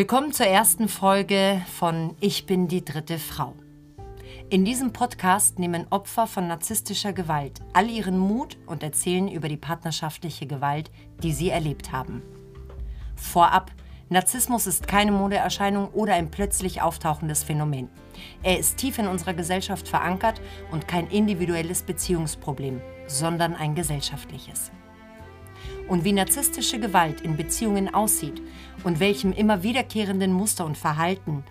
Willkommen zur ersten Folge von Ich bin die dritte Frau. In diesem Podcast nehmen Opfer von narzisstischer Gewalt all ihren Mut und erzählen über die partnerschaftliche Gewalt, die sie erlebt haben. Vorab, Narzissmus ist keine Modeerscheinung oder ein plötzlich auftauchendes Phänomen. Er ist tief in unserer Gesellschaft verankert und kein individuelles Beziehungsproblem, sondern ein gesellschaftliches und wie narzisstische Gewalt in Beziehungen aussieht und welchem immer wiederkehrenden Muster und Verhalten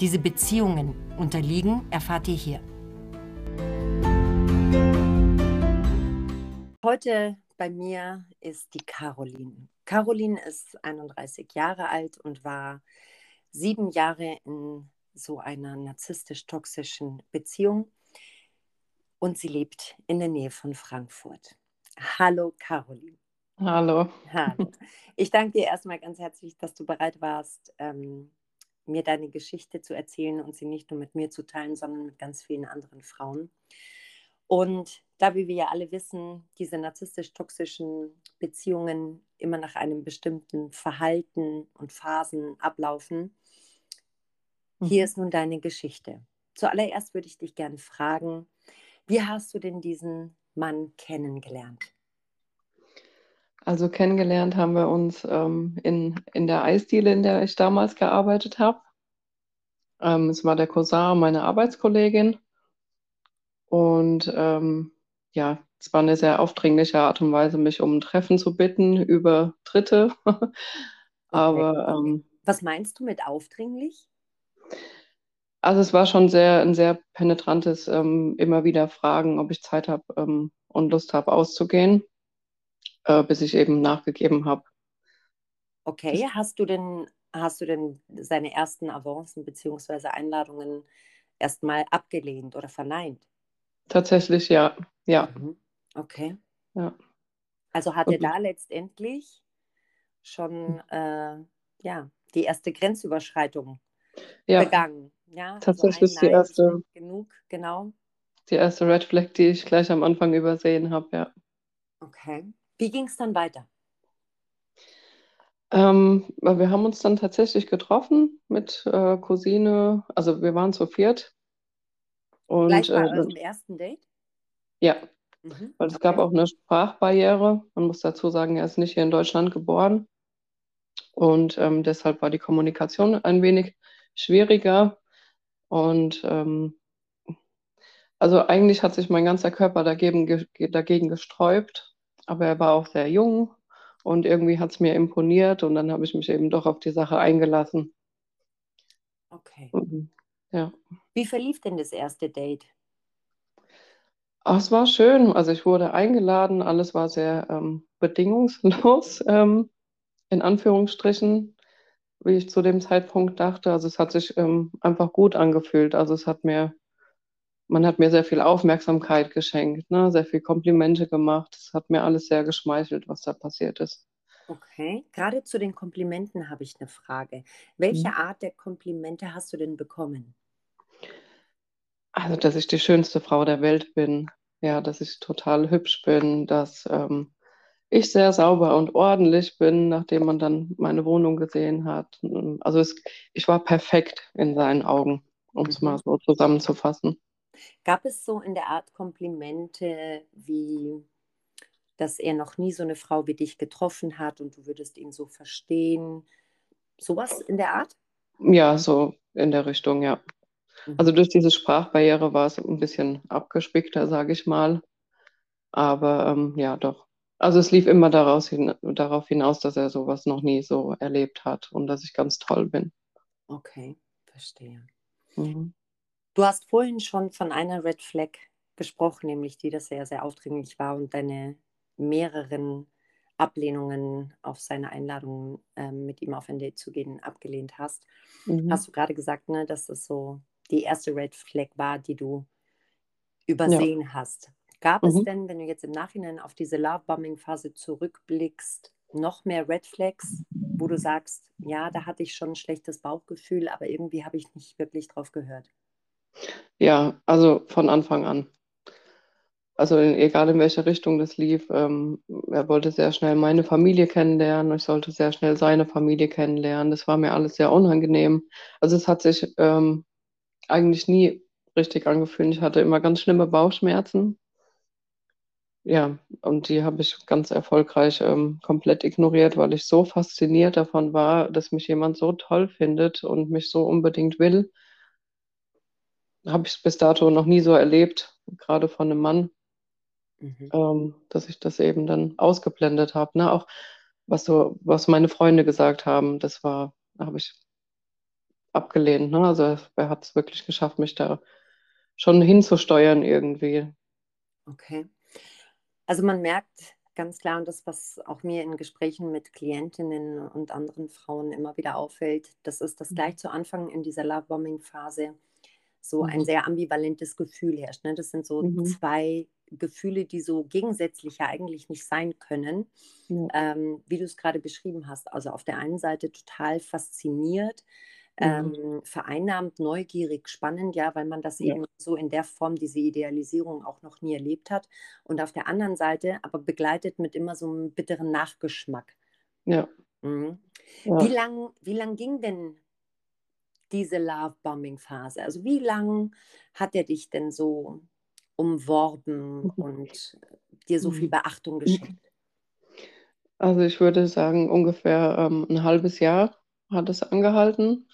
diese Beziehungen unterliegen, erfahrt ihr hier. Heute bei mir ist die Caroline. Caroline ist 31 Jahre alt und war sieben Jahre in so einer narzisstisch-toxischen Beziehung und sie lebt in der Nähe von Frankfurt. Hallo Caroline. Hallo. Hallo. Ich danke dir erstmal ganz herzlich, dass du bereit warst, ähm, mir deine Geschichte zu erzählen und sie nicht nur mit mir zu teilen, sondern mit ganz vielen anderen Frauen. Und da, wie wir ja alle wissen, diese narzisstisch-toxischen Beziehungen immer nach einem bestimmten Verhalten und Phasen ablaufen, mhm. hier ist nun deine Geschichte. Zuallererst würde ich dich gerne fragen, wie hast du denn diesen Mann kennengelernt? Also kennengelernt haben wir uns ähm, in, in der Eisdiele, in der ich damals gearbeitet habe. Ähm, es war der Cousin meiner Arbeitskollegin. Und ähm, ja, es war eine sehr aufdringliche Art und Weise, mich um ein Treffen zu bitten über Dritte. Aber ähm, was meinst du mit aufdringlich? Also es war schon sehr ein sehr penetrantes ähm, immer wieder Fragen, ob ich Zeit habe ähm, und Lust habe auszugehen äh, bis ich eben nachgegeben habe. Okay, hast du denn, hast du denn seine ersten Avancen bzw. Einladungen erstmal abgelehnt oder verneint? Tatsächlich ja, ja. Mhm. Okay. Ja. Also hat er da letztendlich schon äh, ja, die erste Grenzüberschreitung ja. begangen. Ja, also tatsächlich also die erste. Genug, genau. Die erste Red Flag, die ich gleich am Anfang übersehen habe, ja. Okay. Wie ging es dann weiter? Ähm, wir haben uns dann tatsächlich getroffen mit äh, Cousine, also wir waren zu viert. Und, Gleich bei äh, ersten Date? Ja, mhm, weil es okay. gab auch eine Sprachbarriere. Man muss dazu sagen, er ist nicht hier in Deutschland geboren. Und ähm, deshalb war die Kommunikation ein wenig schwieriger. Und ähm, also eigentlich hat sich mein ganzer Körper dagegen, dagegen gesträubt aber er war auch sehr jung und irgendwie hat es mir imponiert und dann habe ich mich eben doch auf die Sache eingelassen. Okay. Mhm. Ja. Wie verlief denn das erste Date? Ach, es war schön. Also ich wurde eingeladen, alles war sehr ähm, bedingungslos, ähm, in Anführungsstrichen, wie ich zu dem Zeitpunkt dachte. Also es hat sich ähm, einfach gut angefühlt. Also es hat mir man hat mir sehr viel Aufmerksamkeit geschenkt, ne? sehr viel Komplimente gemacht. Es hat mir alles sehr geschmeichelt, was da passiert ist. Okay, gerade zu den Komplimenten habe ich eine Frage. Welche mhm. Art der Komplimente hast du denn bekommen? Also, dass ich die schönste Frau der Welt bin, ja, dass ich total hübsch bin, dass ähm, ich sehr sauber und ordentlich bin, nachdem man dann meine Wohnung gesehen hat. Also es, ich war perfekt in seinen Augen, um es mhm. mal so zusammenzufassen. Gab es so in der Art Komplimente wie, dass er noch nie so eine Frau wie dich getroffen hat und du würdest ihn so verstehen? Sowas in der Art? Ja, so in der Richtung, ja. Mhm. Also durch diese Sprachbarriere war es ein bisschen abgespickter, sage ich mal. Aber ähm, ja, doch. Also es lief immer daraus hin, darauf hinaus, dass er sowas noch nie so erlebt hat und dass ich ganz toll bin. Okay, verstehe. Mhm. Du hast vorhin schon von einer Red Flag gesprochen, nämlich die, dass er sehr aufdringlich war und deine mehreren Ablehnungen auf seine Einladung, ähm, mit ihm auf ein Date zu gehen, abgelehnt hast. Mhm. Hast du gerade gesagt, ne, dass das so die erste Red Flag war, die du übersehen ja. hast. Gab mhm. es denn, wenn du jetzt im Nachhinein auf diese Love-Bombing-Phase zurückblickst, noch mehr Red Flags, wo du sagst, ja, da hatte ich schon ein schlechtes Bauchgefühl, aber irgendwie habe ich nicht wirklich drauf gehört? Ja, also von Anfang an. also egal in welche Richtung das lief, ähm, er wollte sehr schnell meine Familie kennenlernen, ich sollte sehr schnell seine Familie kennenlernen. Das war mir alles sehr unangenehm. Also es hat sich ähm, eigentlich nie richtig angefühlt. Ich hatte immer ganz schlimme Bauchschmerzen. Ja, und die habe ich ganz erfolgreich ähm, komplett ignoriert, weil ich so fasziniert davon war, dass mich jemand so toll findet und mich so unbedingt will. Habe ich bis dato noch nie so erlebt, gerade von einem Mann, Mhm. ähm, dass ich das eben dann ausgeblendet habe. Ne? Auch was so, was meine Freunde gesagt haben, das war, habe ich abgelehnt. Ne? Also er hat es wirklich geschafft, mich da schon hinzusteuern irgendwie. Okay. Also man merkt ganz klar, und das, was auch mir in Gesprächen mit Klientinnen und anderen Frauen immer wieder auffällt, das ist, dass gleich zu Anfang in dieser Lovebombing-Phase so ein Mhm. sehr ambivalentes Gefühl herrscht. Ne? Das sind so Mhm. zwei Gefühle, die so gegensätzlich ja eigentlich nicht sein können, Ja. ähm, wie du es gerade beschrieben hast. Also auf der einen Seite total fasziniert, Mhm. ähm, vereinnahmt, neugierig, spannend, ja, weil man das Ja. eben so in der Form, diese Idealisierung auch noch nie erlebt hat. Und auf der anderen Seite aber begleitet mit immer so einem bitteren Nachgeschmack. Ja. Mhm. Ja. Wie lang, wie lang ging denn diese Love-Bombing-Phase? Also wie lang hat er dich denn so umworben Mhm. und dir so viel Mhm. Beachtung geschenkt? Also ich würde sagen, ungefähr ähm, ein halbes Jahr hat es angehalten,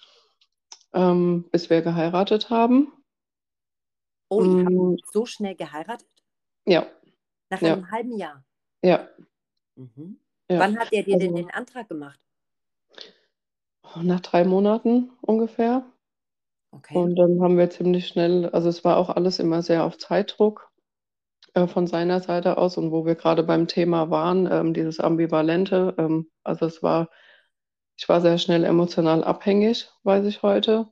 ähm, bis wir geheiratet haben. Oh, ihr habt Mm, so schnell geheiratet? Ja, Nach ja, einem halben Jahr? ja, Mhm. ja. Wann hat er dir denn Also den Antrag gemacht? nach drei Monaten ungefähr. Okay. Und dann haben wir ziemlich schnell, also es war auch alles immer sehr auf Zeitdruck äh, von seiner Seite aus und wo wir gerade beim Thema waren, ähm, dieses Ambivalente, ähm, also es war, ich war sehr schnell emotional abhängig, weiß ich heute.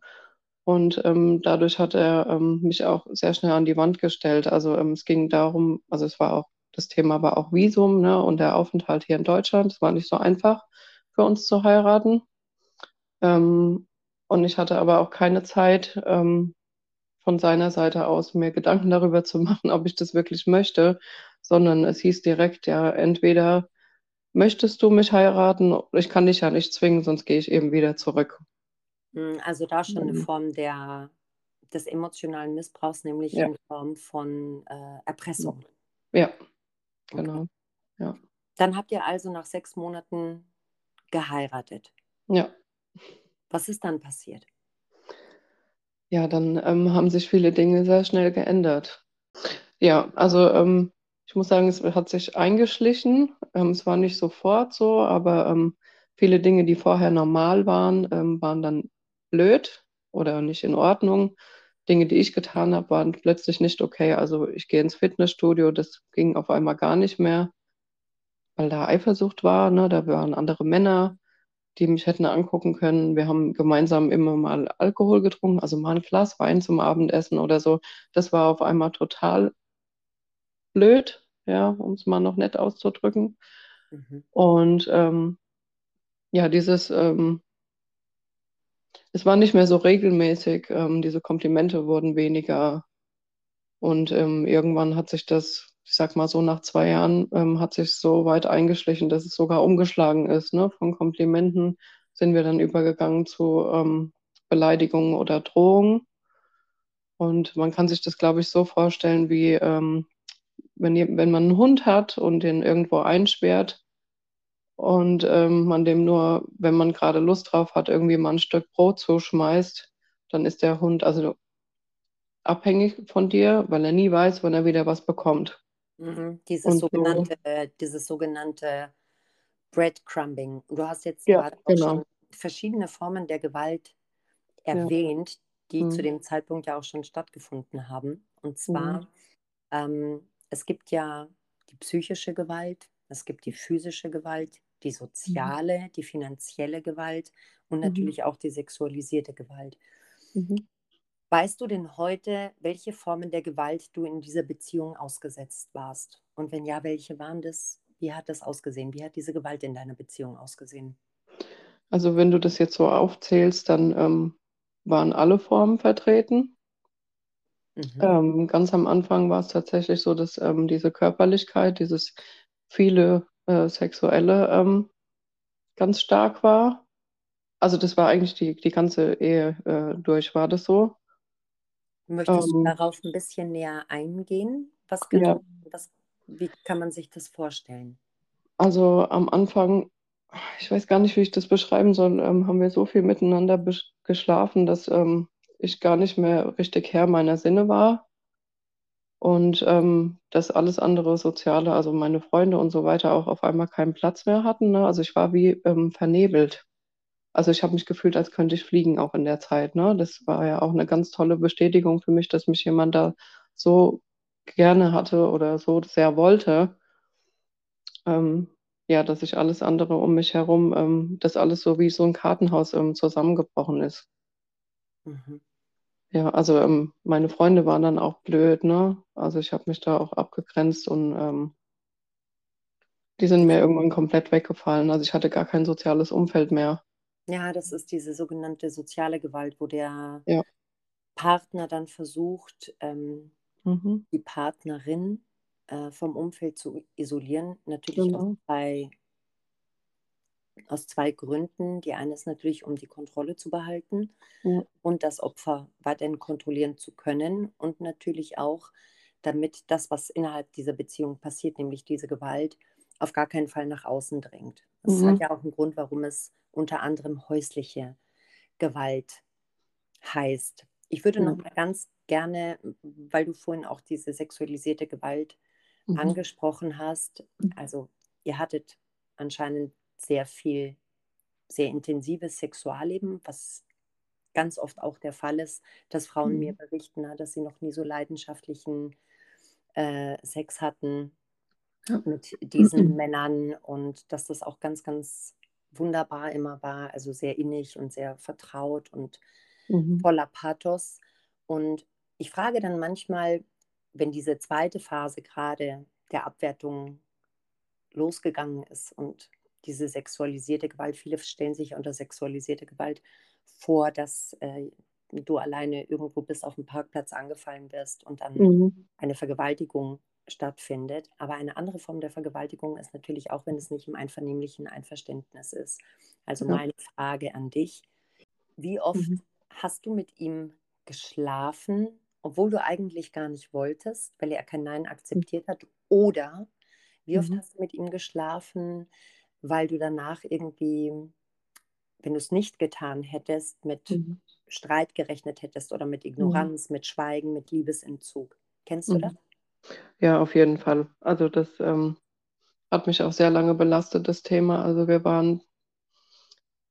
Und ähm, dadurch hat er ähm, mich auch sehr schnell an die Wand gestellt. Also ähm, es ging darum, also es war auch, das Thema war auch Visum, ne, und der Aufenthalt hier in Deutschland. Es war nicht so einfach für uns zu heiraten. Ähm, und ich hatte aber auch keine Zeit, ähm, von seiner Seite aus mir Gedanken darüber zu machen, ob ich das wirklich möchte, sondern es hieß direkt, ja, entweder möchtest du mich heiraten, ich kann dich ja nicht zwingen, sonst gehe ich eben wieder zurück. Mm, Also da schon eine Ähm, Form der, des emotionalen Missbrauchs, nämlich Ja, in Form von äh, Erpressung. ja, Okay. genau. Ja, Dann habt ihr also nach sechs Monaten geheiratet. ja. Was ist dann passiert? Ja, dann ähm, haben sich viele Dinge sehr schnell geändert. Ja, also ähm, ich muss sagen, es hat sich eingeschlichen. Ähm, es war nicht sofort so, aber ähm, viele Dinge, die vorher normal waren, ähm, waren dann blöd oder nicht in Ordnung. Dinge, die ich getan habe, waren plötzlich nicht okay. Also ich gehe ins Fitnessstudio, das ging auf einmal gar nicht mehr, weil da Eifersucht war, ne? Da waren andere Männer, die mich hätten angucken können. Wir haben gemeinsam immer mal Alkohol getrunken, also mal ein Glas Wein zum Abendessen oder so. Das war auf einmal total blöd, ja, um es mal noch nett auszudrücken. Mhm. Und ähm, ja, dieses, ähm, es war nicht mehr so regelmäßig, ähm, diese Komplimente wurden weniger. Und ähm, irgendwann hat sich das, ich sag mal so nach zwei Jahren, ähm, hat sich so weit eingeschlichen, dass es sogar umgeschlagen ist. Ne? Von Komplimenten sind wir dann übergegangen zu ähm, Beleidigungen oder Drohungen. Und man kann sich das, glaube ich, so vorstellen, wie ähm, wenn, wenn man einen Hund hat und den irgendwo einsperrt und ähm, man dem nur, wenn man gerade Lust drauf hat, irgendwie mal ein Stück Brot zuschmeißt, dann ist der Hund also abhängig von dir, weil er nie weiß, wann er wieder was bekommt. Mhm. Dieses Und so, sogenannte, äh, dieses sogenannte Breadcrumbing. Du hast jetzt ja, gerade auch schon genau. verschiedene Formen der Gewalt Ja. erwähnt, die zu Mhm. dem Zeitpunkt ja auch schon stattgefunden haben. Und Mhm. zwar, ähm, es gibt ja die psychische Gewalt, es gibt die physische Gewalt, die Mhm. soziale, die finanzielle Gewalt und Mhm. natürlich auch die sexualisierte Gewalt. Weißt du denn heute, welche Formen der Gewalt du in dieser Beziehung ausgesetzt warst? Und wenn ja, welche waren das? Wie hat das ausgesehen? Wie hat diese Gewalt in deiner Beziehung ausgesehen? Also wenn du das jetzt so aufzählst, dann ähm, waren alle Formen vertreten. Mhm. Ähm, ganz am Anfang war es tatsächlich so, dass ähm, diese Körperlichkeit, dieses viele äh, Sexuelle ähm, ganz stark war. Also das war eigentlich die, die ganze Ehe äh, durch, war das so. Möchtest du ähm. darauf ein bisschen näher eingehen? Was genau, ja. was, wie kann man sich das vorstellen? Also am Anfang, ich weiß gar nicht, wie ich das beschreiben soll, ähm, haben wir so viel miteinander geschlafen, dass ähm, ich gar nicht mehr richtig Herr meiner Sinne war. Und ähm, dass alles andere Soziale, also meine Freunde und so weiter, auch auf einmal keinen Platz mehr hatten. Ne? Also ich war wie ähm, vernebelt. Also ich habe mich gefühlt, als könnte ich fliegen auch in der Zeit. Ne? Das war ja auch eine ganz tolle Bestätigung für mich, dass mich jemand da so gerne hatte oder so sehr wollte. Ähm, ja, dass ich alles andere um mich herum, ähm, dass alles so wie so ein Kartenhaus ähm, zusammengebrochen ist. Mhm. Ja, also ähm, meine Freunde waren dann auch blöd, ne? Also ich habe mich da auch abgegrenzt und ähm, die sind mir irgendwann komplett weggefallen. Also ich hatte gar kein soziales Umfeld mehr. Ja, das ist diese sogenannte soziale Gewalt, wo der ja. Partner dann versucht, ähm, mhm. die Partnerin äh, vom Umfeld zu isolieren. Natürlich genau. aus, zwei, aus zwei Gründen. Die eine ist natürlich, um die Kontrolle zu behalten ja. und das Opfer weiterhin kontrollieren zu können. Und natürlich auch, damit das, was innerhalb dieser Beziehung passiert, nämlich diese Gewalt, auf gar keinen Fall nach außen dringt. Das mhm. hat ja auch einen Grund, warum es unter anderem häusliche Gewalt heißt. Ich würde mhm. noch mal ganz gerne, weil du vorhin auch diese sexualisierte Gewalt mhm. angesprochen hast, also ihr hattet anscheinend sehr viel, sehr intensives Sexualleben, was ganz oft auch der Fall ist, dass Frauen mhm. mir berichten, dass sie noch nie so leidenschaftlichen äh, Sex hatten mit diesen mhm. Männern und dass das auch ganz, ganz wunderbar immer war, also sehr innig und sehr vertraut und mhm. voller Pathos. Und ich frage dann manchmal, wenn diese zweite Phase gerade der Abwertung losgegangen ist und diese sexualisierte Gewalt, viele stellen sich unter sexualisierte Gewalt vor, dass äh, du alleine irgendwo bist, auf dem Parkplatz angefallen wirst und dann mhm. eine Vergewaltigung stattfindet. Aber eine andere Form der Vergewaltigung ist natürlich auch, wenn es nicht im einvernehmlichen Einverständnis ist. Also ja. meine Frage an dich, wie oft mhm. hast du mit ihm geschlafen, obwohl du eigentlich gar nicht wolltest, weil er kein Nein akzeptiert hat? Oder wie oft mhm. hast du mit ihm geschlafen, weil du danach irgendwie, wenn du es nicht getan hättest, mit mhm. Streit gerechnet hättest oder mit mhm. Ignoranz, mit Schweigen, mit Liebesentzug? Kennst du mhm. das? Ja, auf jeden Fall. Also das ähm, hat mich auch sehr lange belastet, das Thema. Also wir waren,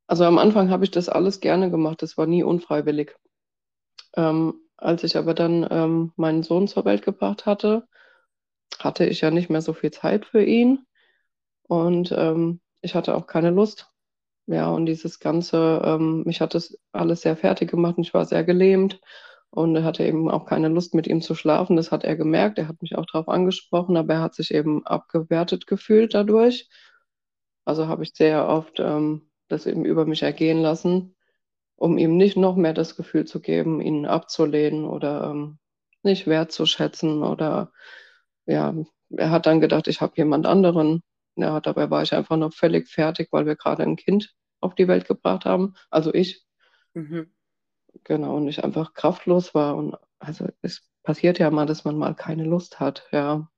also am Anfang habe ich das alles gerne gemacht, das war nie unfreiwillig. Ähm, als ich aber dann ähm, meinen Sohn zur Welt gebracht hatte, hatte ich ja nicht mehr so viel Zeit für ihn und ähm, ich hatte auch keine Lust. Ja, und dieses Ganze, ähm, mich hat das alles sehr fertig gemacht und ich war sehr gelähmt und er hatte eben auch keine Lust, mit ihm zu schlafen. Das hat er gemerkt. Er hat mich auch darauf angesprochen, aber er hat sich eben abgewertet gefühlt dadurch. Also habe ich sehr oft ähm, das eben über mich ergehen lassen, um ihm nicht noch mehr das Gefühl zu geben, ihn abzulehnen oder ähm, nicht wertzuschätzen. Oder ja, er hat dann gedacht, ich habe jemand anderen. Ja, dabei war ich einfach noch völlig fertig, weil wir gerade ein Kind auf die Welt gebracht haben. Also ich. Mhm. Genau, und ich einfach kraftlos war. Und also es passiert ja mal, dass man mal keine Lust hat, ja.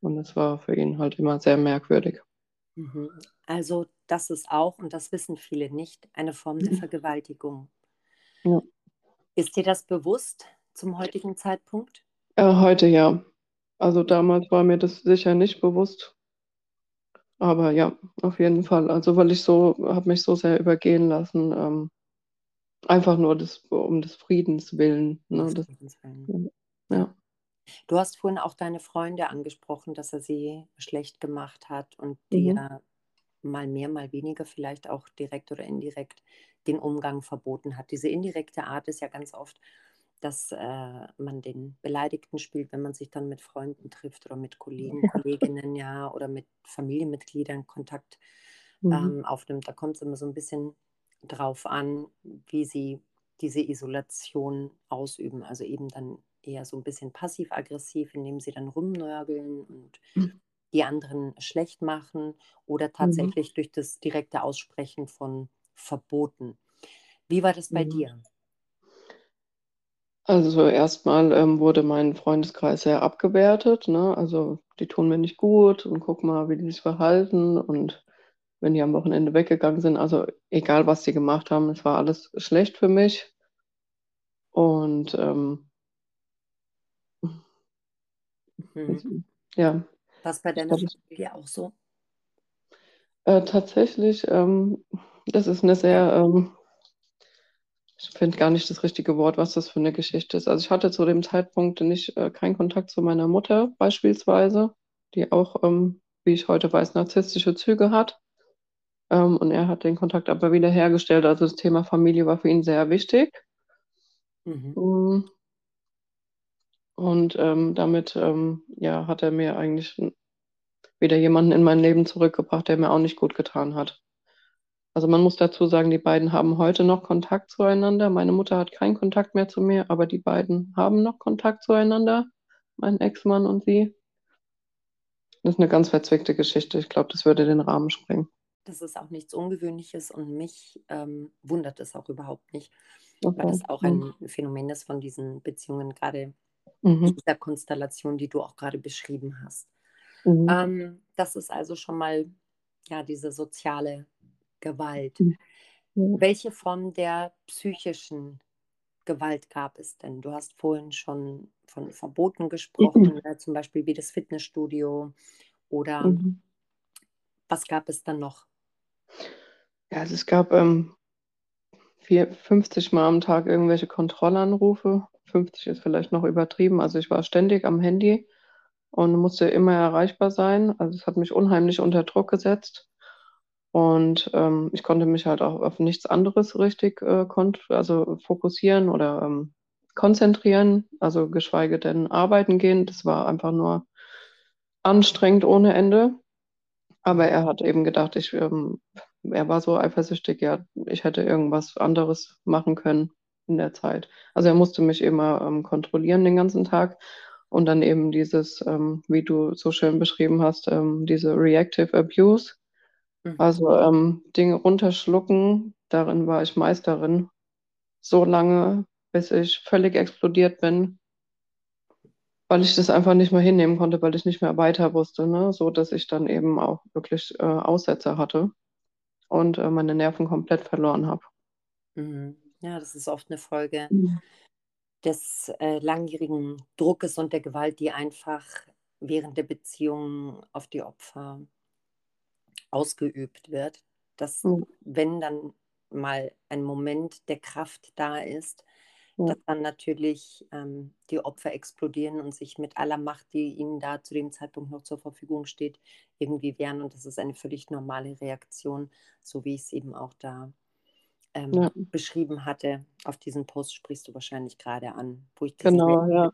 Und es war für ihn halt immer sehr merkwürdig. Mhm. Also das ist auch, und das wissen viele nicht, eine Form der mhm. Vergewaltigung. Ja. Ist dir das bewusst zum heutigen Zeitpunkt? Äh, heute ja. Also damals war mir das sicher nicht bewusst. Aber ja, auf jeden Fall. Also weil ich so, habe mich so sehr übergehen lassen. Ähm, Einfach nur des, um des Friedens willen. Ne? Das, Friedens willen. Ja. Du hast vorhin auch deine Freunde angesprochen, dass er sie schlecht gemacht hat und mhm. dir mal mehr, mal weniger vielleicht auch direkt oder indirekt den Umgang verboten hat. Diese indirekte Art ist ja ganz oft, dass äh, man den Beleidigten spielt, wenn man sich dann mit Freunden trifft oder mit Kollegen, Kolleginnen, ja, oder mit Familienmitgliedern Kontakt mhm. ähm, aufnimmt. Da kommt es immer so ein bisschen drauf an, wie sie diese Isolation ausüben. Also eben dann eher so ein bisschen passiv-aggressiv, indem sie dann rumnörgeln und Mhm. die anderen schlecht machen oder Mhm. tatsächlich durch das direkte Aussprechen von Verboten. Wie war das bei Mhm. dir? Also erstmal ähm, wurde mein Freundeskreis sehr abgewertet, ne? Also die tun mir nicht gut und guck mal, wie die sich verhalten und wenn die am Wochenende weggegangen sind, also egal was die gemacht haben, es war alles schlecht für mich. Und ähm, Mhm. ja, War es bei deiner Familie auch so? äh, tatsächlich, ähm, das ist eine sehr, ähm, ich finde gar nicht das richtige Wort, was das für eine Geschichte ist. Also ich hatte zu dem Zeitpunkt nicht äh, keinen Kontakt zu meiner Mutter beispielsweise, die auch, ähm, wie ich heute weiß, narzisstische Züge hat. Ähm, und er hat den Kontakt aber wieder hergestellt. Also das Thema Familie war für ihn sehr wichtig. Mhm. Mm, Und ähm, damit ähm, ja, hat er mir eigentlich wieder jemanden in mein Leben zurückgebracht, der mir auch nicht gut getan hat. Also man muss dazu sagen, die beiden haben heute noch Kontakt zueinander. Meine Mutter hat keinen Kontakt mehr zu mir, aber die beiden haben noch Kontakt zueinander, mein Ex-Mann und sie. Das ist eine ganz verzwickte Geschichte. Ich glaube, das würde den Rahmen sprengen. Das ist auch nichts Ungewöhnliches und mich ähm, wundert es auch überhaupt nicht, weil Okay. das auch Mhm. ein Phänomen ist von diesen Beziehungen, gerade Mhm. dieser Konstellation, die du auch gerade beschrieben hast. Mhm. Ähm, das ist also schon mal ja diese soziale Gewalt. Mhm. Welche Form der psychischen Gewalt gab es denn? Du hast vorhin schon von Verboten gesprochen, äh, zum Beispiel wie das Fitnessstudio oder Mhm. was gab es dann noch? Ja, also es gab ähm, vier, 50 Mal am Tag irgendwelche Kontrollanrufe. 50 ist vielleicht noch übertrieben. Also ich war ständig am Handy und musste immer erreichbar sein. Also es hat mich unheimlich unter Druck gesetzt. Und ähm, ich konnte mich halt auch auf nichts anderes richtig äh, also fokussieren oder ähm, konzentrieren, also geschweige denn arbeiten gehen. Das war einfach nur anstrengend ohne Ende. Aber er hat eben gedacht, ich, ähm, er war so eifersüchtig, ja, ich hätte irgendwas anderes machen können in der Zeit. Also er musste mich immer ähm, kontrollieren den ganzen Tag. Und dann eben dieses, ähm, wie du so schön beschrieben hast, ähm, diese Reactive Abuse. Mhm. Also ähm, Dinge runterschlucken, darin war ich Meisterin. So lange, bis ich völlig explodiert bin, weil ich das einfach nicht mehr hinnehmen konnte, weil ich nicht mehr weiter wusste, ne? So dass ich dann eben auch wirklich äh, Aussetzer hatte und äh, meine Nerven komplett verloren habe. Mhm. Ja, das ist oft eine Folge Mhm. des äh, langjährigen Druckes und der Gewalt, die einfach während der Beziehung auf die Opfer ausgeübt wird. Dass, Ja, wenn dann mal ein Moment der Kraft da ist, ja, dass dann natürlich ähm, die Opfer explodieren und sich mit aller Macht, die ihnen da zu dem Zeitpunkt noch zur Verfügung steht, irgendwie wehren. Und das ist eine völlig normale Reaktion, so wie ich es eben auch da ähm, ja, beschrieben hatte. Auf diesen Post sprichst du wahrscheinlich gerade an, wo ich diese genau, ja,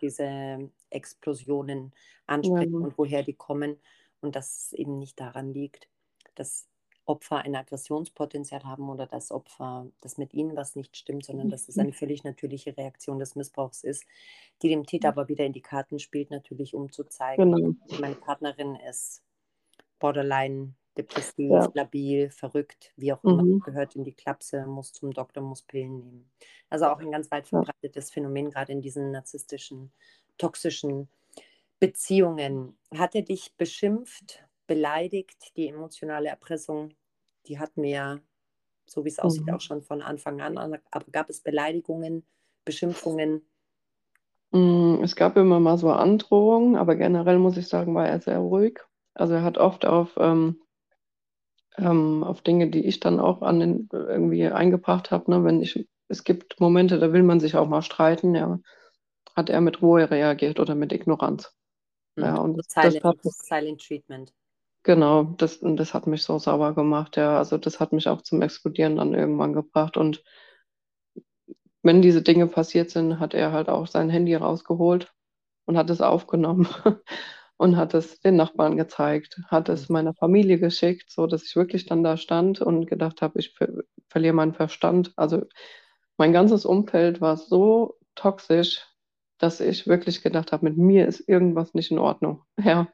diese Explosionen anspreche und woher die kommen und dass es eben nicht daran liegt, dass Opfer ein Aggressionspotenzial haben oder dass Opfer, dass mit ihnen was nicht stimmt, sondern dass es eine völlig natürliche Reaktion des Missbrauchs ist, die dem Täter aber wieder in die Karten spielt, natürlich um zu zeigen, genau, meine Partnerin ist borderline, depressiv, ja, labil, verrückt, wie auch immer, mhm, gehört in die Klapse, muss zum Doktor, muss Pillen nehmen. Also auch ein ganz weit ja, verbreitetes Phänomen, gerade in diesen narzisstischen, toxischen Beziehungen. Hat er dich beschimpft, beleidigt? Die emotionale Erpressung, die hatten wir ja, so wie es aussieht, mhm. auch schon von Anfang an. Aber gab es Beleidigungen, Beschimpfungen? Mm, Es gab immer mal so Androhungen, aber generell muss ich sagen, war er sehr ruhig. Also er hat oft auf, ähm, ähm, auf Dinge, die ich dann auch an den, irgendwie eingebracht habe, ne, wenn ich, es gibt Momente, da will man sich auch mal streiten, ja, hat er mit Ruhe reagiert oder mit Ignoranz. Mhm. Ja, und So das, das hat Silent, Silent Treatment. Genau, das, das hat mich so sauer gemacht, ja. Also das hat mich auch zum Explodieren dann irgendwann gebracht. Und wenn diese Dinge passiert sind, hat er halt auch sein Handy rausgeholt und hat es aufgenommen und hat es den Nachbarn gezeigt, hat es Mhm. meiner Familie geschickt, so dass ich wirklich dann da stand und gedacht habe, ich ver verliere meinen Verstand. Also mein ganzes Umfeld war so toxisch, dass ich wirklich gedacht habe, mit mir ist irgendwas nicht in Ordnung. Ja.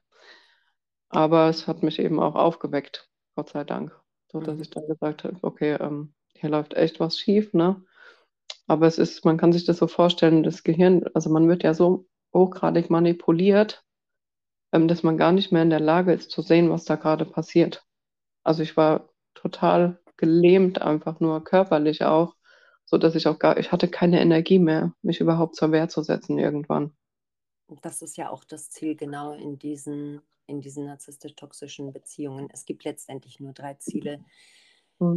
Aber es hat mich eben auch aufgeweckt, Gott sei Dank. So dass Mhm. ich dann gesagt habe, okay, ähm, hier läuft echt was schief, ne? Aber es ist, man kann sich das so vorstellen, das Gehirn, also man wird ja so hochgradig manipuliert, ähm, dass man gar nicht mehr in der Lage ist zu sehen, was da gerade passiert. Also ich war total gelähmt, einfach nur körperlich auch, so dass ich auch gar, ich hatte keine Energie mehr, mich überhaupt zur Wehr zu setzen irgendwann. Und das ist ja auch das Ziel genau in diesen, in diesen narzisstisch-toxischen Beziehungen. Es gibt letztendlich nur drei Ziele,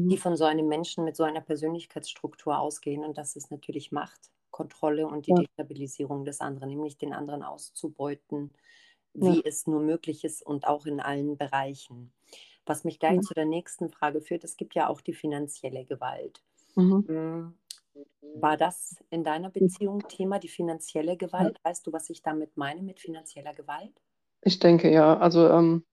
die Mhm. von so einem Menschen mit so einer Persönlichkeitsstruktur ausgehen. Und das ist natürlich Macht, Kontrolle und die Ja, Destabilisierung des anderen, nämlich den anderen auszubeuten, ja, wie es nur möglich ist und auch in allen Bereichen. Was mich gleich ja. zu der nächsten Frage führt, es gibt ja auch die finanzielle Gewalt. Mhm. Mm, War das in deiner Beziehung Thema, die finanzielle Ja. Gewalt? Weißt du, was ich damit meine mit finanzieller Gewalt? Ich denke ja, also ähm,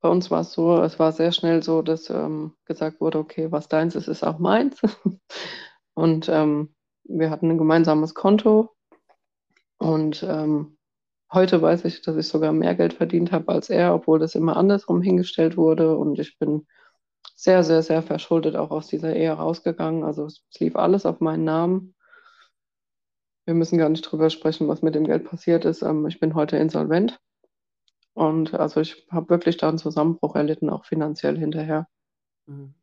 bei uns war es so, es war sehr schnell so, dass ähm, gesagt wurde, okay, was deins ist, ist auch meins. Und ähm, wir hatten ein gemeinsames Konto und ähm, heute weiß ich, dass ich sogar mehr Geld verdient habe als er, obwohl das immer andersrum hingestellt wurde und ich bin sehr, sehr, sehr verschuldet auch aus dieser Ehe rausgegangen. Also es lief alles auf meinen Namen. Wir müssen gar nicht drüber sprechen, was mit dem Geld passiert ist. Ähm, ich bin heute insolvent und also ich habe wirklich da einen Zusammenbruch erlitten, auch finanziell hinterher. Mhm.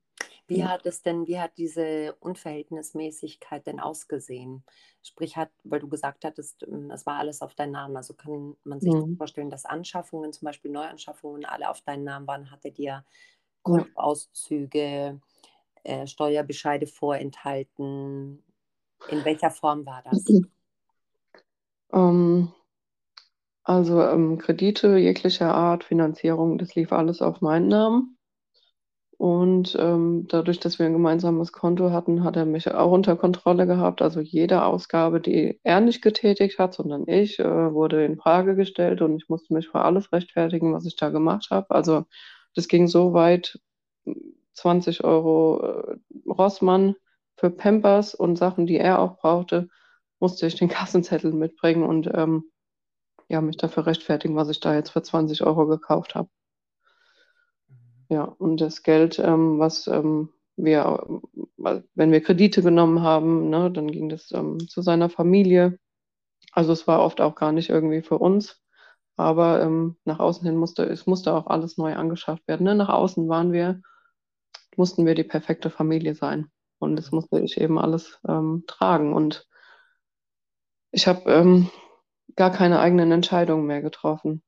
Wie hat es denn, wie hat diese Unverhältnismäßigkeit denn ausgesehen? Sprich, hat, weil du gesagt hattest, ähm, es war alles auf deinen Namen. Also kann man sich Mhm. vorstellen, dass Anschaffungen, zum Beispiel Neuanschaffungen, alle auf deinen Namen waren? Hattet ihr Ja. Kontoauszüge, äh, Steuerbescheide vorenthalten? In welcher Form war das? Ähm, also ähm, Kredite jeglicher Art, Finanzierung, das lief alles auf meinen Namen. Und ähm, dadurch, dass wir ein gemeinsames Konto hatten, hat er mich auch unter Kontrolle gehabt. Also jede Ausgabe, die er nicht getätigt hat, sondern ich, äh, wurde in Frage gestellt und ich musste mich für alles rechtfertigen, was ich da gemacht habe. Also das ging so weit, 20 Euro äh, Rossmann für Pampers und Sachen, die er auch brauchte, musste ich den Kassenzettel mitbringen und ähm, ja, mich dafür rechtfertigen, was ich da jetzt für 20 Euro gekauft habe. Ja, und das Geld, ähm, was ähm, wir, wenn wir Kredite genommen haben, ne, dann ging das ähm, zu seiner Familie. Also es war oft auch gar nicht irgendwie für uns, aber ähm, nach außen hin musste, es musste auch alles neu angeschafft werden. Ne? Nach außen waren wir, mussten wir die perfekte Familie sein. Und das Mhm. musste ich eben alles ähm, tragen. Und ich habe ähm, gar keine eigenen Entscheidungen mehr getroffen.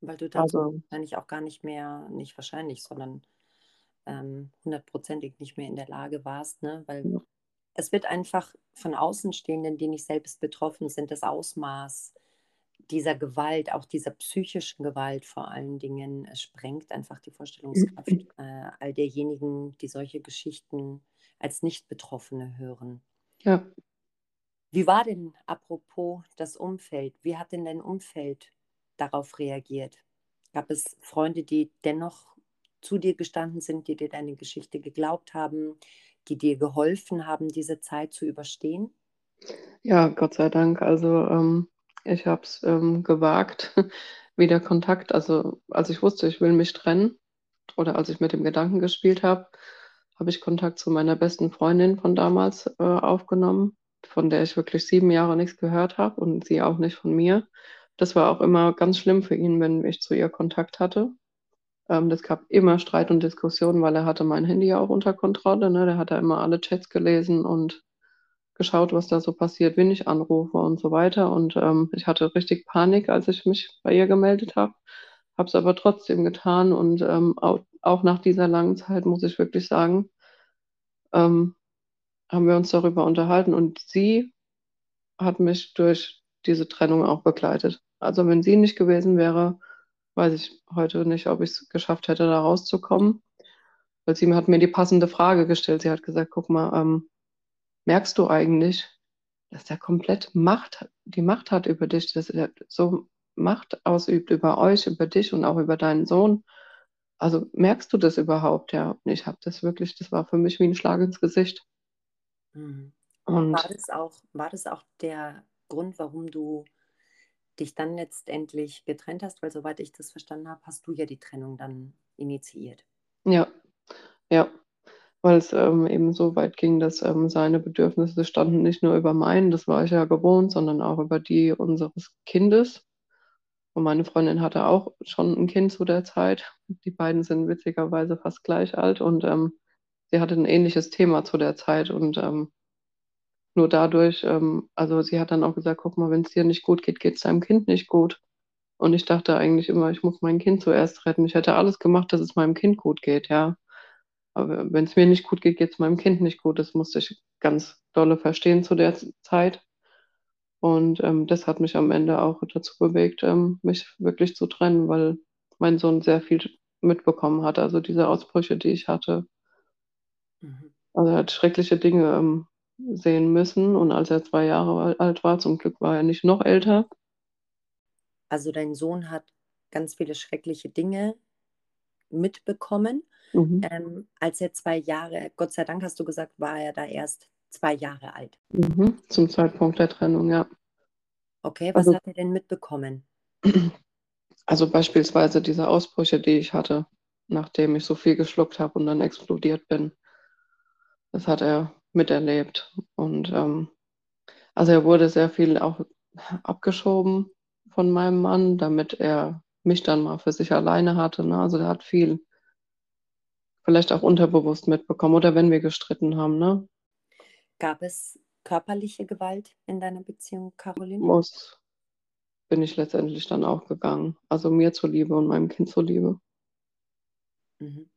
Weil du dazu Also, wahrscheinlich auch gar nicht mehr, nicht wahrscheinlich, sondern ähm, hundertprozentig nicht mehr in der Lage warst, ne? Weil ja, es wird einfach von Außenstehenden, die nicht selbst betroffen sind, das Ausmaß dieser Gewalt, auch dieser psychischen Gewalt vor allen Dingen, es sprengt einfach die Vorstellungskraft äh, all derjenigen, die solche Geschichten als Nicht-Betroffene hören. ja. Wie war denn, apropos das Umfeld, wie hat denn dein Umfeld darauf reagiert? Gab es Freunde, die dennoch zu dir gestanden sind, die dir deine Geschichte geglaubt haben, die dir geholfen haben, diese Zeit zu überstehen? Ja, Gott sei Dank. Also ähm, ich habe es ähm, gewagt, wieder Kontakt. Also als ich wusste, ich will mich trennen oder als ich mit dem Gedanken gespielt habe, habe ich Kontakt zu meiner besten Freundin von damals äh, aufgenommen, von der ich wirklich sieben Jahre nichts gehört habe und sie auch nicht von mir. Das war auch immer ganz schlimm für ihn, wenn ich zu ihr Kontakt hatte. Ähm, das gab immer Streit und Diskussionen, weil er hatte mein Handy ja auch unter Kontrolle. Ne? Der hat da immer alle Chats gelesen und geschaut, was da so passiert, wen ich anrufe und so weiter. Und ähm, ich hatte richtig Panik, als ich mich bei ihr gemeldet habe, habe es aber trotzdem getan. Und ähm, auch, auch nach dieser langen Zeit, muss ich wirklich sagen, ähm, haben wir uns darüber unterhalten. Und sie hat mich durch diese Trennung auch begleitet. Also wenn sie nicht gewesen wäre, weiß ich heute nicht, ob ich es geschafft hätte, da rauszukommen. Weil sie hat mir die passende Frage gestellt. Sie hat gesagt, guck mal, ähm, merkst du eigentlich, dass der komplett Macht, die Macht hat über dich, dass er so Macht ausübt über euch, über dich und auch über deinen Sohn. Also merkst du das überhaupt? Ja, und ich habe das wirklich, das war für mich wie ein Schlag ins Gesicht. Mhm. Und War das auch, war das auch der Grund, warum du dich dann letztendlich getrennt hast? Weil soweit ich das verstanden habe, hast du ja die Trennung dann initiiert. Ja, ja, weil es ähm, eben so weit ging, dass ähm, seine Bedürfnisse standen nicht nur über meinen, das war ich ja gewohnt, sondern auch über die unseres Kindes. Und meine Freundin hatte auch schon ein Kind zu der Zeit. Die beiden sind witzigerweise fast gleich alt und ähm, sie hatte ein ähnliches Thema zu der Zeit und ähm, nur dadurch, ähm, also sie hat dann auch gesagt, guck mal, wenn es dir nicht gut geht, geht es deinem Kind nicht gut. Und ich dachte eigentlich immer, ich muss mein Kind zuerst retten. Ich hätte alles gemacht, dass es meinem Kind gut geht, ja. Aber wenn es mir nicht gut geht, geht es meinem Kind nicht gut. Das musste ich ganz dolle verstehen zu der Zeit. Und ähm, das hat mich am Ende auch dazu bewegt, ähm, mich wirklich zu trennen, weil mein Sohn sehr viel mitbekommen hat. Also diese Ausbrüche, die ich hatte. Mhm. Also er hat schreckliche Dinge ähm, sehen müssen. Und als er zwei Jahre alt war, zum Glück war er nicht noch älter. Also dein Sohn hat ganz viele schreckliche Dinge mitbekommen. Mhm. Ähm, als er zwei Jahre, Gott sei Dank hast du gesagt, war er da erst zwei Jahre alt. Mhm, zum Zeitpunkt der Trennung, ja. Okay, was also, hat er denn mitbekommen? Also beispielsweise diese Ausbrüche, die ich hatte, nachdem ich so viel geschluckt habe und dann explodiert bin. Das hat er miterlebt. Und ähm, also er wurde sehr viel auch abgeschoben von meinem Mann, damit er mich dann mal für sich alleine hatte. Ne? Also er hat viel vielleicht auch unterbewusst mitbekommen oder wenn wir gestritten haben. Ne? Gab es körperliche Gewalt in deiner Beziehung, Caroline? Muss. Bin ich letztendlich dann auch gegangen. Also mir zuliebe und meinem Kind zuliebe. Mhm.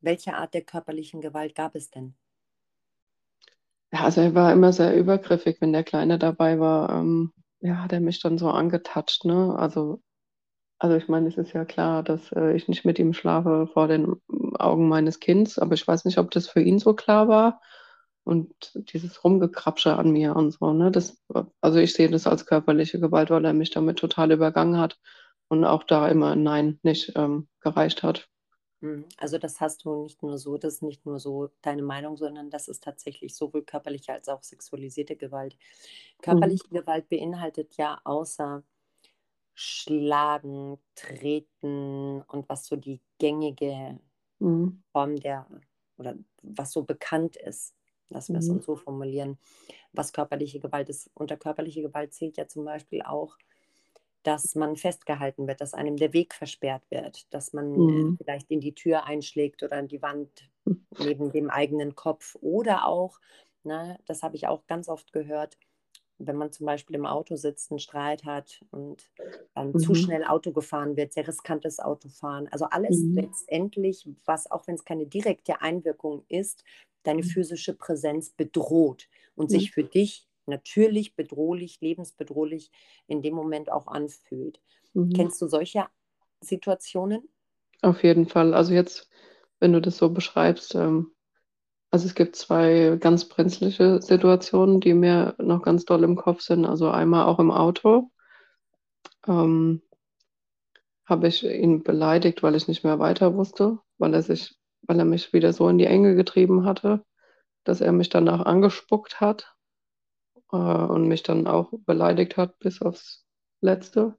Welche Art der körperlichen Gewalt gab es denn? Ja, also er war immer sehr übergriffig, wenn der Kleine dabei war. Ähm, ja, hat er mich dann so angetatscht, ne? Also, also ich meine, es ist ja klar, dass äh, ich nicht mit ihm schlafe vor den Augen meines Kindes, aber ich weiß nicht, ob das für ihn so klar war und dieses Rumgekrapsche an mir und so, ne? Das, also ich sehe das als körperliche Gewalt, weil er mich damit total übergangen hat und auch da immer Nein nicht ähm, gereicht hat. Mhm. Also das hast du nicht nur so, das ist nicht nur so deine Meinung, sondern das ist tatsächlich sowohl körperliche als auch sexualisierte Gewalt. Mhm. Körperliche mhm. Gewalt beinhaltet ja außer Schlagen, Treten und was so die gängige mhm. Form der oder was so bekannt ist Lass wir es mhm. uns so formulieren, was körperliche Gewalt ist. Unter körperliche Gewalt zählt ja zum Beispiel auch, dass man festgehalten wird, dass einem der Weg versperrt wird, dass man äh, mhm. vielleicht in die Tür einschlägt oder an die Wand neben dem eigenen Kopf oder auch, na, das habe ich auch ganz oft gehört, wenn man zum Beispiel im Auto sitzt, einen Streit hat und dann mhm. zu schnell Auto gefahren wird, sehr riskantes Autofahren. Also alles mhm. letztendlich, was auch wenn es keine direkte Einwirkung ist, deine mhm. physische Präsenz bedroht und sich für dich natürlich bedrohlich, lebensbedrohlich in dem Moment auch anfühlt. Mhm. Kennst du solche Situationen? Auf jeden Fall. Also jetzt, wenn du das so beschreibst, ähm, also es gibt zwei ganz brenzliche Situationen, die mir noch ganz doll im Kopf sind. Also einmal auch im Auto. Ähm, habe ich ihn beleidigt, weil ich nicht mehr weiter wusste, weil er sich weil er mich wieder so in die Enge getrieben hatte, dass er mich danach angespuckt hat äh, und mich dann auch beleidigt hat bis aufs Letzte.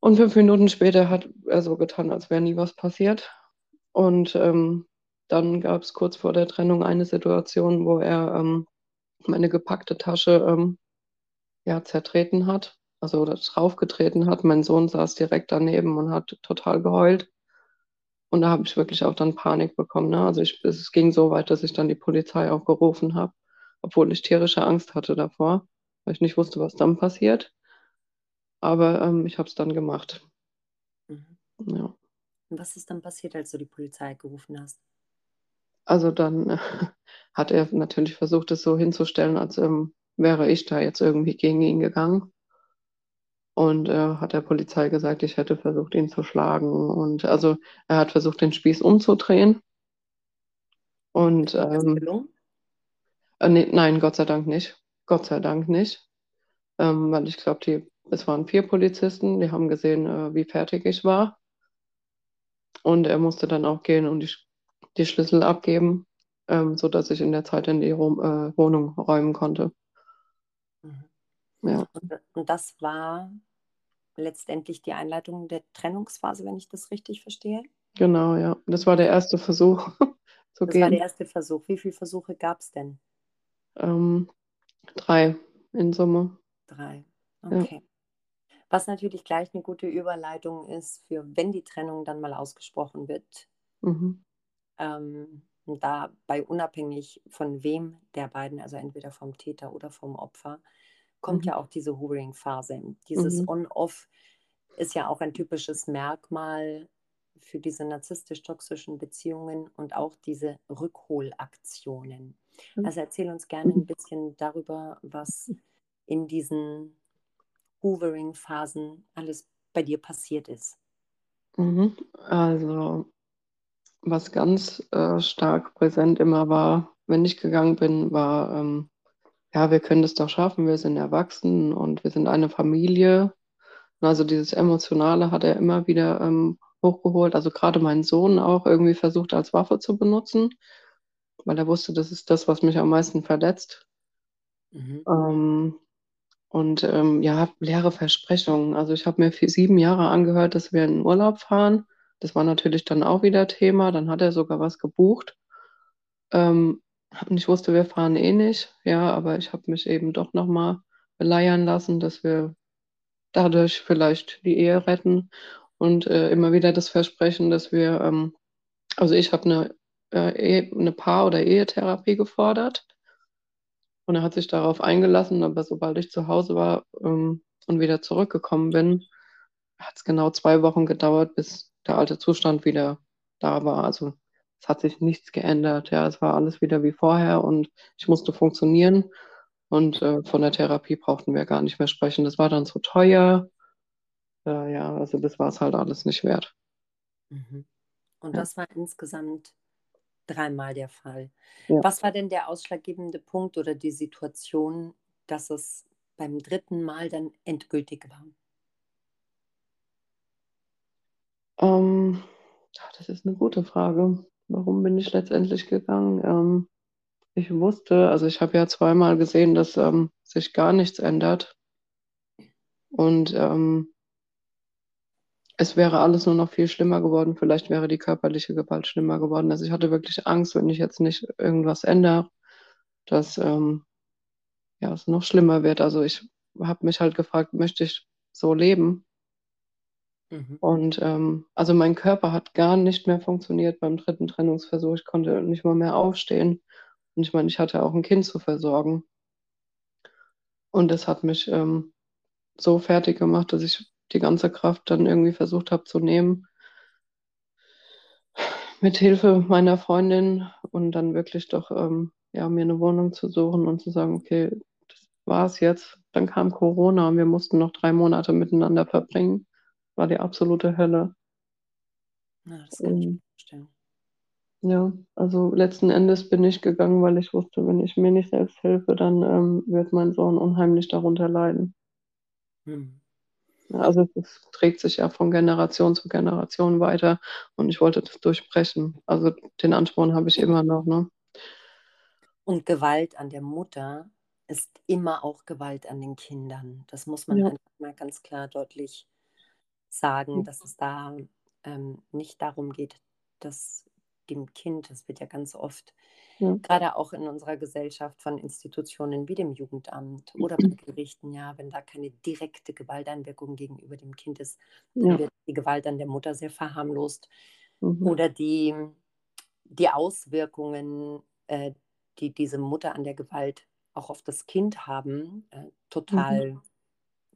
Und fünf Minuten später hat er so getan, als wäre nie was passiert. Und ähm, dann gab es kurz vor der Trennung eine Situation, wo er ähm, meine gepackte Tasche ähm, ja, zertreten hat, also draufgetreten hat. Mein Sohn saß direkt daneben und hat total geheult. Und da habe ich wirklich auch dann Panik bekommen. Ne? Also ich, es ging so weit, dass ich dann die Polizei auch gerufen habe, obwohl ich tierische Angst hatte davor, weil ich nicht wusste, was dann passiert. Aber ähm, ich habe es dann gemacht. Mhm. Ja. Und was ist dann passiert, als du die Polizei gerufen hast? Also dann äh, hat er natürlich versucht, es so hinzustellen, als ähm, wäre ich da jetzt irgendwie gegen ihn gegangen. Und äh, hat der Polizei gesagt, ich hätte versucht, ihn zu schlagen. Und also er hat versucht, den Spieß umzudrehen. Und ähm, äh, nee, nein, Gott sei Dank nicht. Gott sei Dank nicht. Ähm, weil ich glaube, es waren vier Polizisten, die haben gesehen, äh, wie fertig ich war. Und er musste dann auch gehen und die, die Schlüssel abgeben, ähm, sodass ich in der Zeit in die Ro äh, Wohnung räumen konnte. Mhm. Ja. Und, und das war letztendlich die Einleitung der Trennungsphase, wenn ich das richtig verstehe. Genau, ja. Das war der erste Versuch zu Das gehen. war der erste Versuch. Wie viele Versuche gab es denn? Ähm, drei in Summe. Drei. Ja. Okay. Was natürlich gleich eine gute Überleitung ist, für wenn die Trennung dann mal ausgesprochen wird, Mhm. ähm, dabei unabhängig von wem der beiden, also entweder vom Täter oder vom Opfer, kommt Mhm. ja auch diese Hovering-Phase. Dieses Mhm. On-Off ist ja auch ein typisches Merkmal für diese narzisstisch-toxischen Beziehungen und auch diese Rückholaktionen. Mhm. Also erzähl uns gerne ein bisschen darüber, was in diesen Hoovering-Phasen alles bei dir passiert ist. Mhm. Also, was ganz äh, stark präsent immer war, wenn ich gegangen bin, war, ähm, ja, wir können das doch schaffen, wir sind erwachsen und wir sind eine Familie. Und Also dieses Emotionale hat er immer wieder ähm, hochgeholt. Also gerade mein Sohn auch irgendwie versucht als Waffe zu benutzen, weil er wusste, das ist das, was mich am meisten verletzt. Mhm. Ähm, und ähm, ja, leere Versprechungen. Also ich habe mir für sieben Jahre angehört, dass wir in den Urlaub fahren. Das war natürlich dann auch wieder Thema. Dann hat er sogar was gebucht. Ähm, und ich wusste, wir fahren eh nicht. Ja, aber ich habe mich eben doch nochmal beleiern lassen, dass wir dadurch vielleicht die Ehe retten. Und äh, immer wieder das Versprechen, dass wir, ähm, also ich habe eine, äh, Ehe- eine Paar- oder Ehetherapie gefordert. Und er hat sich darauf eingelassen, aber sobald ich zu Hause war ähm, und wieder zurückgekommen bin, hat es genau zwei Wochen gedauert, bis der alte Zustand wieder da war. Also es hat sich nichts geändert. Ja, es war alles wieder wie vorher und ich musste funktionieren. Und äh, von der Therapie brauchten wir gar nicht mehr sprechen. Das war dann zu teuer. Äh, ja, also das war es halt alles nicht wert. Mhm. Und Ja. das war insgesamt dreimal der Fall. Ja. Was war denn der ausschlaggebende Punkt oder die Situation, dass es beim dritten Mal dann endgültig war? Ähm, das ist eine gute Frage. Warum bin ich letztendlich gegangen? Ähm, ich wusste, also ich habe ja zweimal gesehen, dass ähm, sich gar nichts ändert. Und ähm, es wäre alles nur noch viel schlimmer geworden. Vielleicht wäre die körperliche Gewalt schlimmer geworden. Also ich hatte wirklich Angst, wenn ich jetzt nicht irgendwas ändere, dass ähm, ja, es noch schlimmer wird. Also ich habe mich halt gefragt, möchte ich so leben? Mhm. Und ähm, also mein Körper hat gar nicht mehr funktioniert beim dritten Trennungsversuch. Ich konnte nicht mal mehr aufstehen. Und ich meine, ich hatte auch ein Kind zu versorgen. Und das hat mich ähm, so fertig gemacht, dass ich die ganze Kraft dann irgendwie versucht habe zu nehmen. Mit Hilfe meiner Freundin und dann wirklich doch ähm, ja, mir eine Wohnung zu suchen und zu sagen, okay, das war's jetzt. Dann kam Corona und wir mussten noch drei Monate miteinander verbringen. War die absolute Hölle. Ja, das kann ich vorstellen. Ja, also letzten Endes bin ich gegangen, weil ich wusste, wenn ich mir nicht selbst helfe, dann ähm, wird mein Sohn unheimlich darunter leiden. Mhm. Also es trägt sich ja von Generation zu Generation weiter und ich wollte das durchbrechen. Also den Ansporn habe ich immer noch, ne? Und Gewalt an der Mutter ist immer auch Gewalt an den Kindern. Das muss man Ja. einfach mal ganz klar deutlich sagen, dass es da ähm, nicht darum geht, dass dem Kind, das wird ja ganz oft, Ja. gerade auch in unserer Gesellschaft von Institutionen wie dem Jugendamt oder bei Gerichten, ja, wenn da keine direkte Gewalteinwirkung gegenüber dem Kind ist, dann Ja. wird die Gewalt an der Mutter sehr verharmlost Mhm. oder die, die Auswirkungen, äh, die diese Mutter an der Gewalt auch auf das Kind haben, äh, total,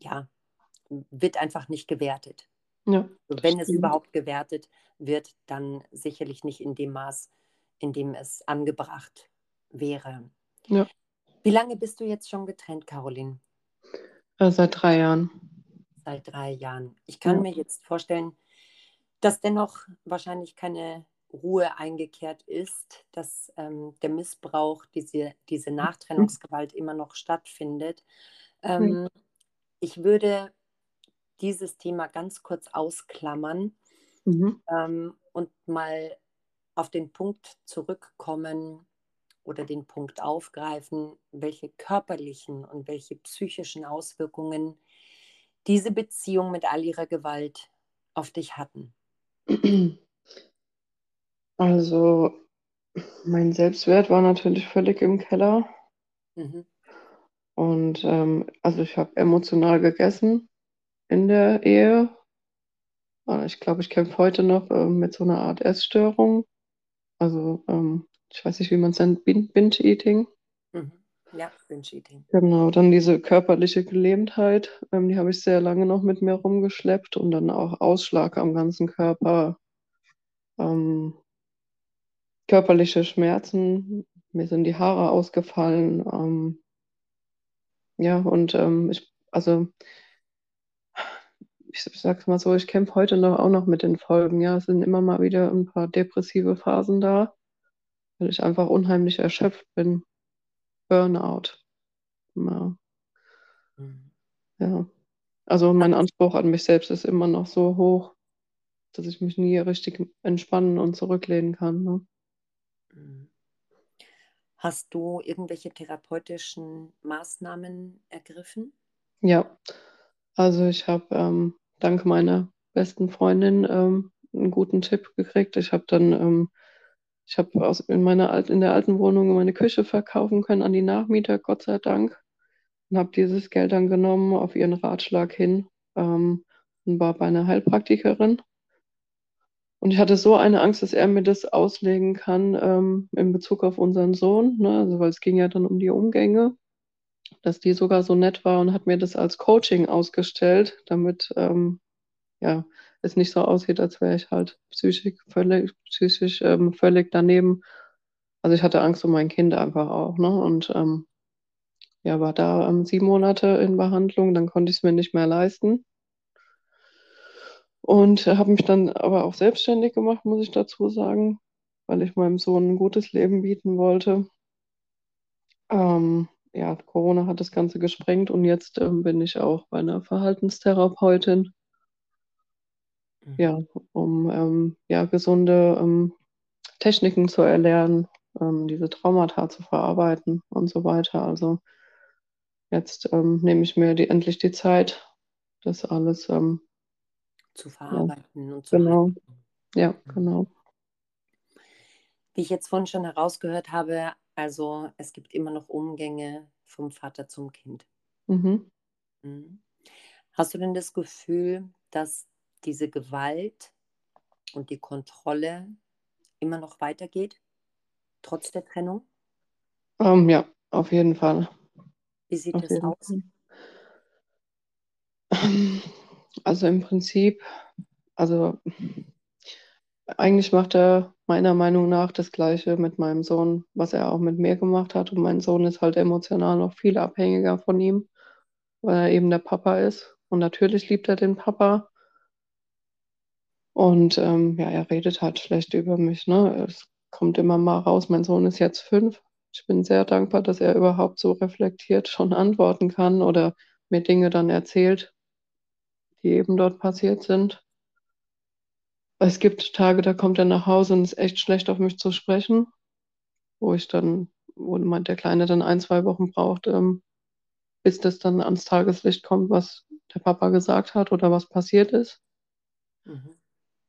ja, wird einfach nicht gewertet. Ja, wenn es stimmt. überhaupt gewertet wird, dann sicherlich nicht in dem Maß, in dem es angebracht wäre. Ja. Wie lange bist du jetzt schon getrennt, Caroline? Äh, seit drei Jahren. Seit drei Jahren. Ich kann Ja. mir jetzt vorstellen, dass dennoch wahrscheinlich keine Ruhe eingekehrt ist, dass ähm, der Missbrauch, diese, diese Nachtrennungsgewalt immer noch stattfindet. Ähm, Ich würde dieses Thema ganz kurz ausklammern Mhm. ähm, und mal auf den Punkt zurückkommen oder den Punkt aufgreifen, welche körperlichen und welche psychischen Auswirkungen diese Beziehung mit all ihrer Gewalt auf dich hatten? Also, mein Selbstwert war natürlich völlig im Keller. Mhm. Und ähm, also ich habe emotional gegessen in der Ehe. Ich glaube, ich kämpfe heute noch äh, mit so einer Art Essstörung. Also ähm, ich weiß nicht, wie man es nennt, Binge-Eating. Mhm. Ja, Binge-Eating. Genau, dann diese körperliche Gelähmtheit, ähm, die habe ich sehr lange noch mit mir rumgeschleppt und dann auch Ausschlag am ganzen Körper, ähm, körperliche Schmerzen, mir sind die Haare ausgefallen, ähm, ja, und ähm, ich, also ich, sag's mal so, ich kämpfe heute noch auch noch mit den Folgen. Ja, es sind immer mal wieder ein paar depressive Phasen da, weil ich einfach unheimlich erschöpft bin. Burnout. Ja. Mhm. ja. Also mein Anspruch an mich selbst ist immer noch so hoch, dass ich mich nie richtig entspannen und zurücklehnen kann. Ne? Mhm. Hast du irgendwelche therapeutischen Maßnahmen ergriffen? Ja, also ich habe ähm, dank meiner besten Freundin ähm, einen guten Tipp gekriegt. Ich habe dann, ähm, ich habe in meiner Alt in der alten Wohnung meine Küche verkaufen können an die Nachmieter, Gott sei Dank, und habe dieses Geld dann genommen auf ihren Ratschlag hin ähm, und war bei einer Heilpraktikerin. Und ich hatte so eine Angst, dass er mir das auslegen kann ähm, in Bezug auf unseren Sohn, ne? also weil es ging ja dann um die Umgänge, dass die sogar so nett war und hat mir das als Coaching ausgestellt, damit ähm, ja, es nicht so aussieht, als wäre ich halt psychisch völlig, psychisch ähm, völlig daneben. Also ich hatte Angst um mein Kind einfach auch, ne? Und ähm, ja, war da ähm, sieben Monate in Behandlung, dann konnte ich es mir nicht mehr leisten. Und habe mich dann aber auch selbstständig gemacht, muss ich dazu sagen, weil ich meinem Sohn ein gutes Leben bieten wollte. Ähm, ja, Corona hat das Ganze gesprengt und jetzt ähm, bin ich auch bei einer Verhaltenstherapeutin. Mhm. Ja, um ähm, ja, gesunde ähm, Techniken zu erlernen, ähm, diese Traumata zu verarbeiten und so weiter. Also jetzt ähm, nehme ich mir die, endlich die Zeit, das alles zu verarbeiten ja, und zu genau. Halten. Ja, mhm. genau. Wie ich jetzt vorhin schon herausgehört habe, also es gibt immer noch Umgänge vom Vater zum Kind. Mhm. Mhm. Hast du denn das Gefühl, dass diese Gewalt und die Kontrolle immer noch weitergeht, trotz der Trennung? Um, ähm, ja, auf jeden Fall. Wie sieht auf das aus? Fall. Also im Prinzip, also eigentlich macht er meiner Meinung nach das Gleiche mit meinem Sohn, was er auch mit mir gemacht hat. Und mein Sohn ist halt emotional noch viel abhängiger von ihm, weil er eben der Papa ist. Und natürlich liebt er den Papa. Und ähm, ja, er redet halt schlecht über mich. Ne? Es kommt immer mal raus. Mein Sohn ist jetzt fünf. Ich bin sehr dankbar, dass er überhaupt so reflektiert schon antworten kann oder mir Dinge dann erzählt, die eben dort passiert sind. Es gibt Tage, da kommt er nach Hause und ist echt schlecht auf mich zu sprechen, wo ich dann, wo der Kleine dann ein, zwei Wochen braucht, ähm, bis das dann ans Tageslicht kommt, was der Papa gesagt hat oder was passiert ist. Mhm.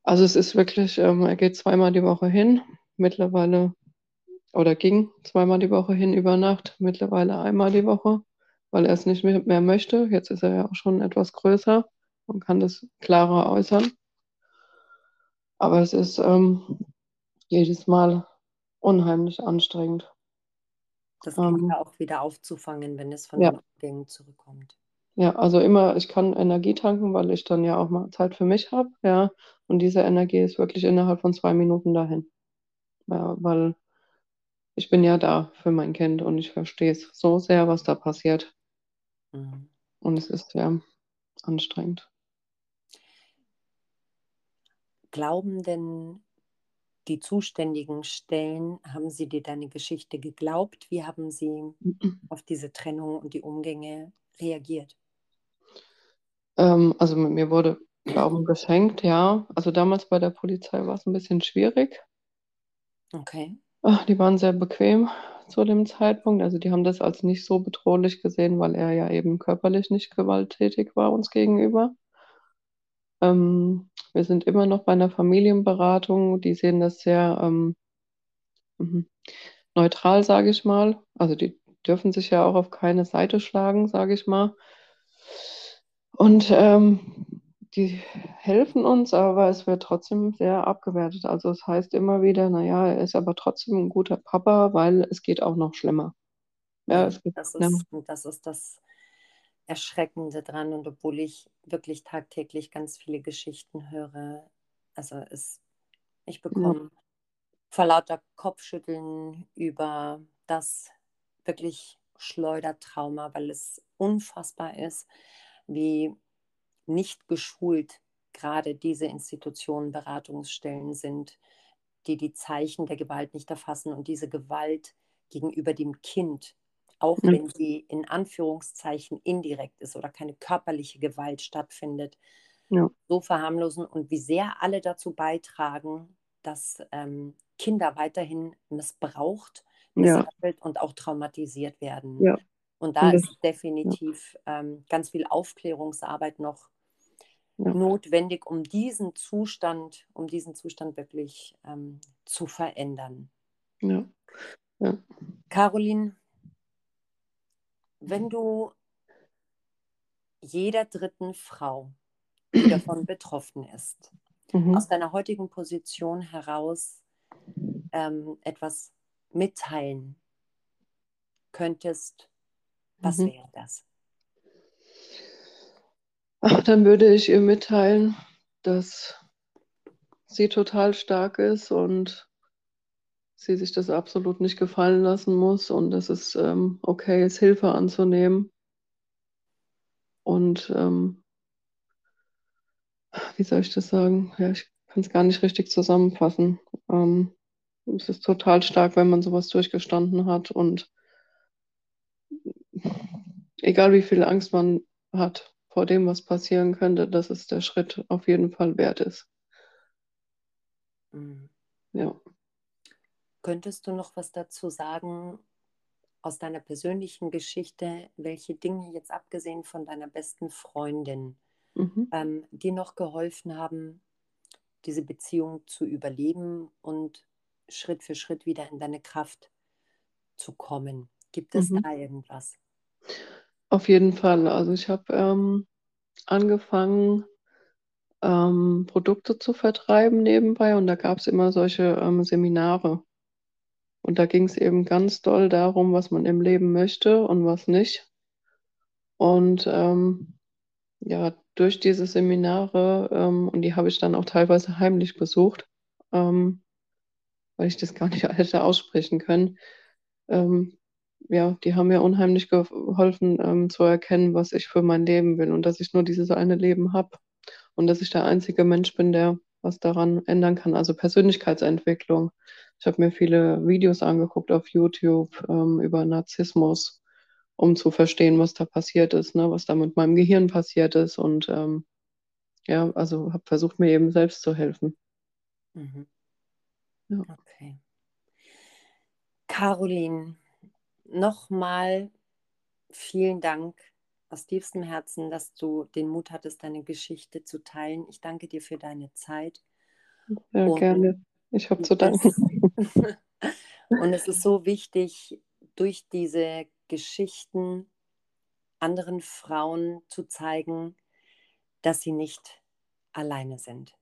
Also es ist wirklich, ähm, er geht zweimal die Woche hin, mittlerweile, oder ging zweimal die Woche hin über Nacht, mittlerweile einmal die Woche, weil er es nicht mehr möchte. Jetzt ist er ja auch schon etwas größer und kann das klarer äußern. Aber es ist ähm, jedes Mal unheimlich anstrengend. Das ähm, ja auch wieder aufzufangen, wenn es von ja. den Gängen zurückkommt. Ja, also immer, ich kann Energie tanken, weil ich dann ja auch mal Zeit für mich habe, ja. Und diese Energie ist wirklich innerhalb von zwei Minuten dahin. Ja, weil ich bin ja da für mein Kind und ich verstehe es so sehr, was da passiert. Mhm. Und es ist ja anstrengend. Glauben denn die zuständigen Stellen, haben sie dir deine Geschichte geglaubt? Wie haben sie auf diese Trennung und die Umgänge reagiert? Ähm, also mir wurde Glauben geschenkt, ja. Also damals bei der Polizei war es ein bisschen schwierig. Okay. Ach, die waren sehr bequem zu dem Zeitpunkt. Also die haben das als nicht so bedrohlich gesehen, weil er ja eben körperlich nicht gewalttätig war uns gegenüber. Ähm, wir sind immer noch bei einer Familienberatung. Die sehen das sehr ähm, mhm, neutral, sage ich mal. Also die dürfen sich ja auch auf keine Seite schlagen, sage ich mal. Und ähm, die helfen uns, aber es wird trotzdem sehr abgewertet. Also es heißt immer wieder, naja, er ist aber trotzdem ein guter Papa, weil es geht auch noch schlimmer. Ja, das, ist, ja. das ist das Erschreckende dran. Und obwohl ich wirklich tagtäglich ganz viele Geschichten höre, also es, ich bekomme ja. vor lauter Kopfschütteln über das wirklich Schleudertrauma, weil es unfassbar ist, wie nicht geschult gerade diese Institutionen, Beratungsstellen sind, die die Zeichen der Gewalt nicht erfassen und diese Gewalt gegenüber dem Kind, auch ja. wenn sie in Anführungszeichen indirekt ist oder keine körperliche Gewalt stattfindet, ja. so verharmlosen und wie sehr alle dazu beitragen, dass ähm, Kinder weiterhin missbraucht, misshandelt ja. und auch traumatisiert werden. Und da ist definitiv ähm, ganz viel Aufklärungsarbeit noch ja. notwendig, um diesen Zustand, um diesen Zustand wirklich ähm, zu verändern. Ja. ja. Caroline, wenn du jeder dritten Frau, die davon betroffen ist, mhm. aus deiner heutigen Position heraus ähm, etwas mitteilen könntest, was mhm. wäre das? Ach, dann würde ich ihr mitteilen, dass sie total stark ist und sie sich das absolut nicht gefallen lassen muss und dass es ähm, okay ist, Hilfe anzunehmen. Und ähm, wie soll ich das sagen? Ja, ich kann es gar nicht richtig zusammenfassen. Ähm, es ist total stark, wenn man sowas durchgestanden hat und egal wie viel Angst man hat, vor dem, was passieren könnte, dass es der Schritt auf jeden Fall wert ist. Mhm. Ja. Könntest du noch was dazu sagen aus deiner persönlichen Geschichte, welche Dinge jetzt abgesehen von deiner besten Freundin, mhm. ähm, dir noch geholfen haben, diese Beziehung zu überleben und Schritt für Schritt wieder in deine Kraft zu kommen? Gibt es mhm. da irgendwas? Auf jeden Fall. Also ich habe ähm, angefangen, ähm, Produkte zu vertreiben nebenbei und da gab es immer solche ähm, Seminare. Und da ging es eben ganz doll darum, was man im Leben möchte und was nicht. Und ähm, ja, durch diese Seminare, ähm, und die habe ich dann auch teilweise heimlich besucht, ähm, weil ich das gar nicht hätte aussprechen können, ähm, ja, die haben mir unheimlich geholfen, ähm, zu erkennen, was ich für mein Leben will und dass ich nur dieses eine Leben habe und dass ich der einzige Mensch bin, der was daran ändern kann. Also Persönlichkeitsentwicklung. Ich habe mir viele Videos angeguckt auf YouTube ähm, über Narzissmus, um zu verstehen, was da passiert ist, ne, was da mit meinem Gehirn passiert ist und ähm, ja, also habe versucht, mir eben selbst zu helfen. Mhm. Ja. Okay. Caroline, nochmal vielen Dank aus tiefstem Herzen, dass du den Mut hattest, deine Geschichte zu teilen. Ich danke dir für deine Zeit. Ja, und gerne. Ich habe zu danken. und es ist so wichtig, durch diese Geschichten anderen Frauen zu zeigen, dass sie nicht alleine sind.